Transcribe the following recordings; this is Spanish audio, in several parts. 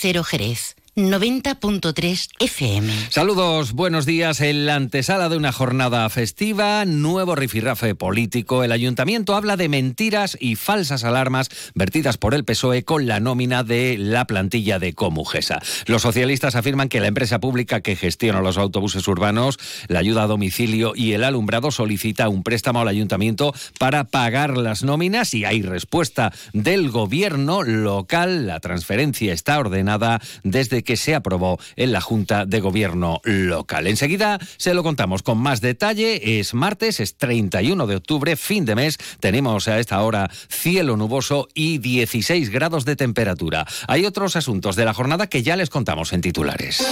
Cero Jerez. 90.3 FM. Saludos, buenos días. En la antesala de una jornada festiva, nuevo rifirrafe político, el ayuntamiento habla de mentiras y falsas alarmas vertidas por el PSOE con la nómina de la plantilla de Comujesa. Los socialistas afirman que la empresa pública que gestiona los autobuses urbanos, la ayuda a domicilio y el alumbrado solicita un préstamo al ayuntamiento para pagar las nóminas y hay respuesta del gobierno local. La transferencia está ordenada desde que se aprobó en la Junta de Gobierno local. Enseguida se lo contamos con más detalle. Es martes, es 31 de octubre, fin de mes. Tenemos a esta hora cielo nuboso y 16 grados de temperatura. Hay otros asuntos de la jornada que ya les contamos en titulares.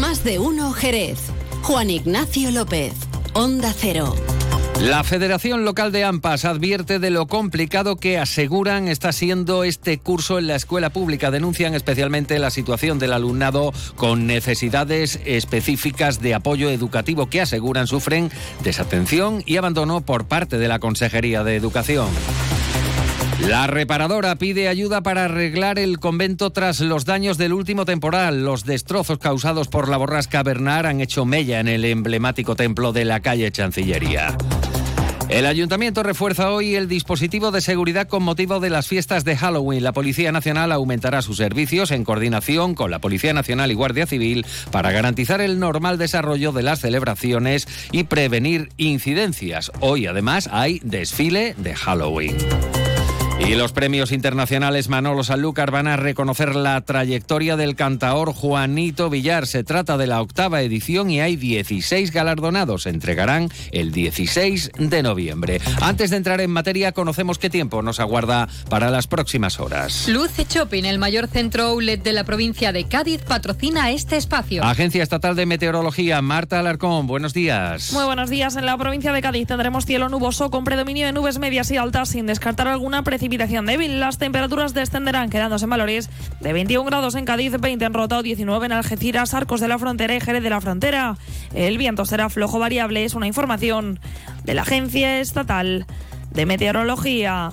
Más de uno Jerez. Juan Ignacio López. Onda Cero. La Federación Local de AMPAS advierte de lo complicado que aseguran está siendo este curso en la escuela pública. Denuncian especialmente la situación del alumnado con necesidades específicas de apoyo educativo que aseguran sufren desatención y abandono por parte de la Consejería de Educación. La reparadora pide ayuda para arreglar el convento tras los daños del último temporal. Los destrozos causados por la borrasca Bernard han hecho mella en el emblemático templo de la calle Chancillería. El ayuntamiento refuerza hoy el dispositivo de seguridad con motivo de las fiestas de Halloween. La Policía Nacional aumentará sus servicios en coordinación con la Policía Nacional y Guardia Civil para garantizar el normal desarrollo de las celebraciones y prevenir incidencias. Hoy además hay desfile de Halloween. Y los premios internacionales Manolo Sanlúcar van a reconocer la trayectoria del cantaor Juanito Villar. Se trata de la octava edición y hay 16 galardonados. Se entregarán el 16 de noviembre. Antes de entrar en materia, conocemos qué tiempo nos aguarda para las próximas horas. Luce Shopping, el mayor centro outlet de la provincia de Cádiz, patrocina este espacio. Agencia Estatal de Meteorología, Marta Alarcón, buenos días. Muy buenos días. En la provincia de Cádiz tendremos cielo nuboso con predominio de nubes medias y altas sin descartar alguna precipitación débil. Las temperaturas descenderán quedándose en valores de 21 grados en Cádiz, 20 en Rota 19 en Algeciras, Arcos de la Frontera y Jerez de la Frontera. El viento será flojo variable, es una información de la Agencia Estatal de Meteorología.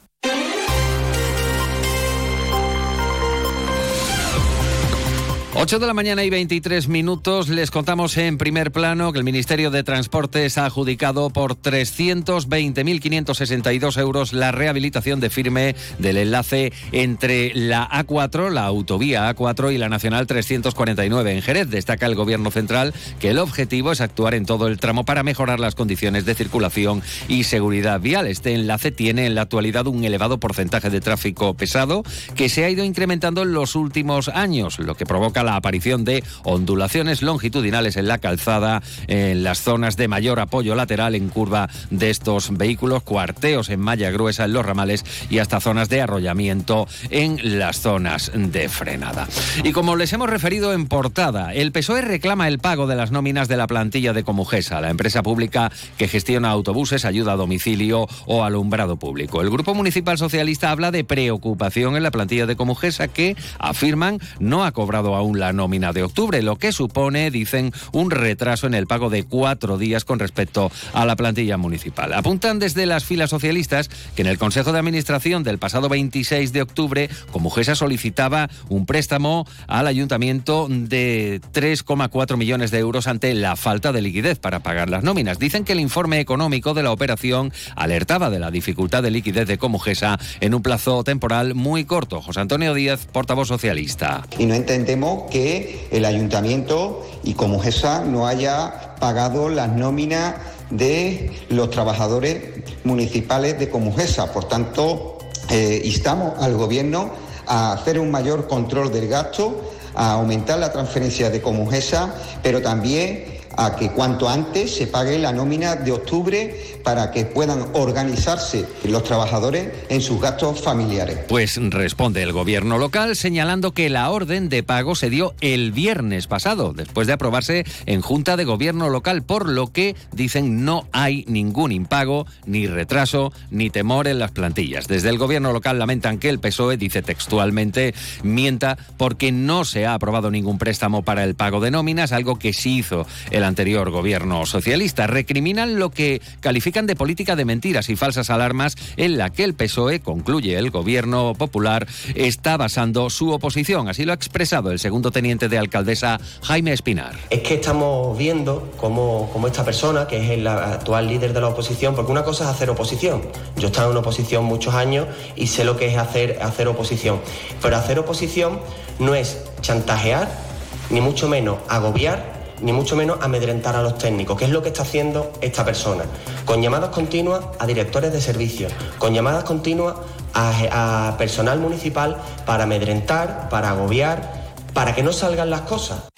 8 de la mañana y 23 minutos les contamos en primer plano que el Ministerio de Transportes ha adjudicado por 320.562 euros la rehabilitación de firme del enlace entre la A4, la autovía A4 y la Nacional 349 en Jerez. Destaca el Gobierno Central que el objetivo es actuar en todo el tramo para mejorar las condiciones de circulación y seguridad vial. Este enlace tiene en la actualidad un elevado porcentaje de tráfico pesado que se ha ido incrementando en los últimos años, lo que provoca la aparición de ondulaciones longitudinales en la calzada, en las zonas de mayor apoyo lateral en curva de estos vehículos, cuarteos en malla gruesa en los ramales y hasta zonas de arrollamiento en las zonas de frenada. Y como les hemos referido en portada, el PSOE reclama el pago de las nóminas de la plantilla de Comujesa, la empresa pública que gestiona autobuses, ayuda a domicilio o alumbrado público. El Grupo Municipal Socialista habla de preocupación en la plantilla de Comujesa que, afirman, no ha cobrado aún la nómina de octubre, lo que supone, dicen, un retraso en el pago de cuatro días con respecto a la plantilla municipal. Apuntan desde las filas socialistas que en el Consejo de Administración del pasado 26 de octubre, Comujesa solicitaba un préstamo al ayuntamiento de 3,4 millones de euros ante la falta de liquidez para pagar las nóminas. Dicen que el informe económico de la operación alertaba de la dificultad de liquidez de Comujesa en un plazo temporal muy corto. José Antonio Díaz, portavoz socialista. Y no entendemos que el ayuntamiento y Comujesa no haya pagado las nóminas de los trabajadores municipales de Comujesa. Por tanto, eh, instamos al Gobierno a hacer un mayor control del gasto, a aumentar la transferencia de Comujesa, pero también a que cuanto antes se pague la nómina de octubre para que puedan organizarse los trabajadores en sus gastos familiares. Pues responde el gobierno local señalando que la orden de pago se dio el viernes pasado, después de aprobarse en Junta de Gobierno local, por lo que dicen no hay ningún impago, ni retraso, ni temor en las plantillas. Desde el gobierno local lamentan que el PSOE, dice textualmente, mienta porque no se ha aprobado ningún préstamo para el pago de nóminas, algo que sí hizo el anterior gobierno socialista. Recriminan lo que califican de política de mentiras y falsas alarmas en la que el PSOE, concluye el gobierno popular, está basando su oposición. Así lo ha expresado el segundo teniente de alcaldesa Jaime Espinar. Es que estamos viendo cómo, cómo esta persona, que es el actual líder de la oposición, porque una cosa es hacer oposición. Yo he estado en oposición muchos años y sé lo que es hacer, hacer oposición. Pero hacer oposición no es chantajear, ni mucho menos agobiar ni mucho menos amedrentar a los técnicos, que es lo que está haciendo esta persona, con llamadas continuas a directores de servicios, con llamadas continuas a, personal municipal para amedrentar, para agobiar, para que no salgan las cosas.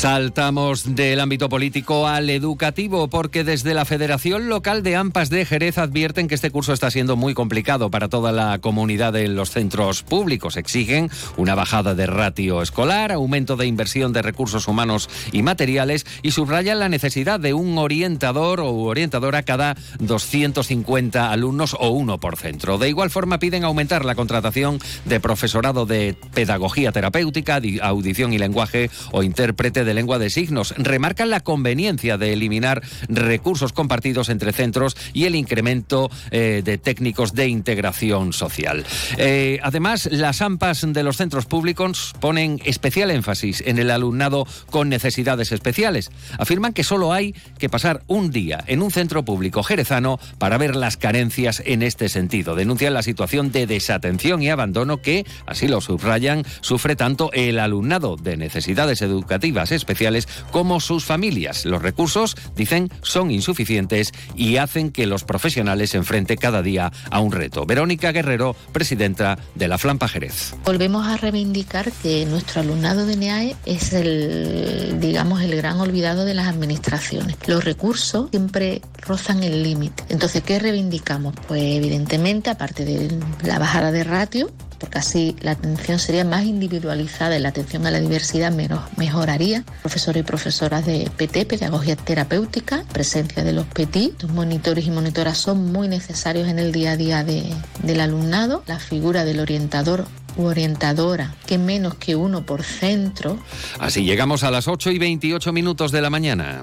Saltamos del ámbito político al educativo porque desde la Federación Local de AMPAS de Jerez advierten que este curso está siendo muy complicado para toda la comunidad en los centros públicos. Exigen una bajada de ratio escolar, aumento de inversión de recursos humanos y materiales y subrayan la necesidad de un orientador o orientadora cada 250 alumnos o uno por centro. De igual forma piden aumentar la contratación de profesorado de pedagogía terapéutica, audición y lenguaje o intérprete de lengua de signos. Remarcan la conveniencia de eliminar recursos compartidos entre centros y el incremento eh, de técnicos de integración social. Eh, además, las AMPAs de los centros públicos ponen especial énfasis en el alumnado con necesidades especiales. Afirman que solo hay que pasar un día en un centro público jerezano para ver las carencias en este sentido. Denuncian la situación de desatención y abandono que, así lo subrayan, sufre tanto el alumnado de necesidades educativas especiales como sus familias. Los recursos, dicen, son insuficientes y hacen que los profesionales se enfrenten cada día a un reto. Verónica Guerrero, presidenta de la Flampa Jerez. Volvemos a reivindicar que nuestro alumnado de NEAE es el, digamos, el gran olvidado de las administraciones. Los recursos siempre rozan el límite. Entonces, ¿qué reivindicamos? Pues evidentemente, aparte de la bajada de ratio, porque así la atención sería más individualizada y la atención a la diversidad mejoraría. Profesores y profesoras de PT, pedagogía terapéutica, presencia de los PETI, los monitores y monitoras son muy necesarios en el día a día del alumnado. La figura del orientador u orientadora, que menos que uno por centro. Así llegamos a las 8 y 28 minutos de la mañana.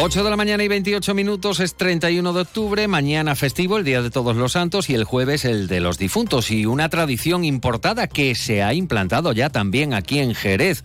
8 de la mañana y 28 minutos es 31 de octubre, mañana festivo, el Día de Todos los Santos y el jueves el de los difuntos y una tradición importada que se ha implantado ya también aquí en Jerez.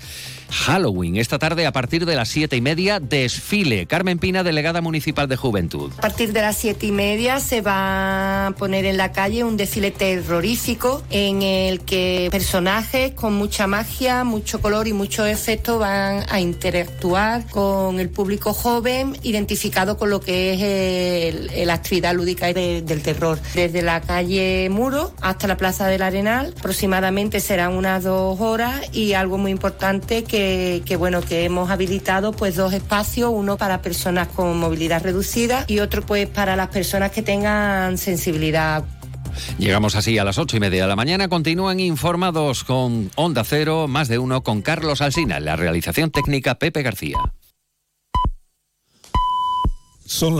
Halloween, esta tarde a partir de las siete y media, desfile. Carmen Pina, delegada municipal de Juventud. A partir de las siete y media se va a poner en la calle un desfile terrorífico en el que personajes con mucha magia, mucho color y muchos efectos van a interactuar con el público joven identificado con lo que es la actividad lúdica del terror. Desde la calle Muro hasta la Plaza del Arenal, aproximadamente serán unas dos horas y algo muy importante que bueno que hemos habilitado pues dos espacios, uno para personas con movilidad reducida y otro pues para las personas que tengan sensibilidad. Llegamos así a las ocho y media de la mañana. Continúan informados con Onda Cero, más de uno con Carlos Alsina, la realización técnica Pepe García. Son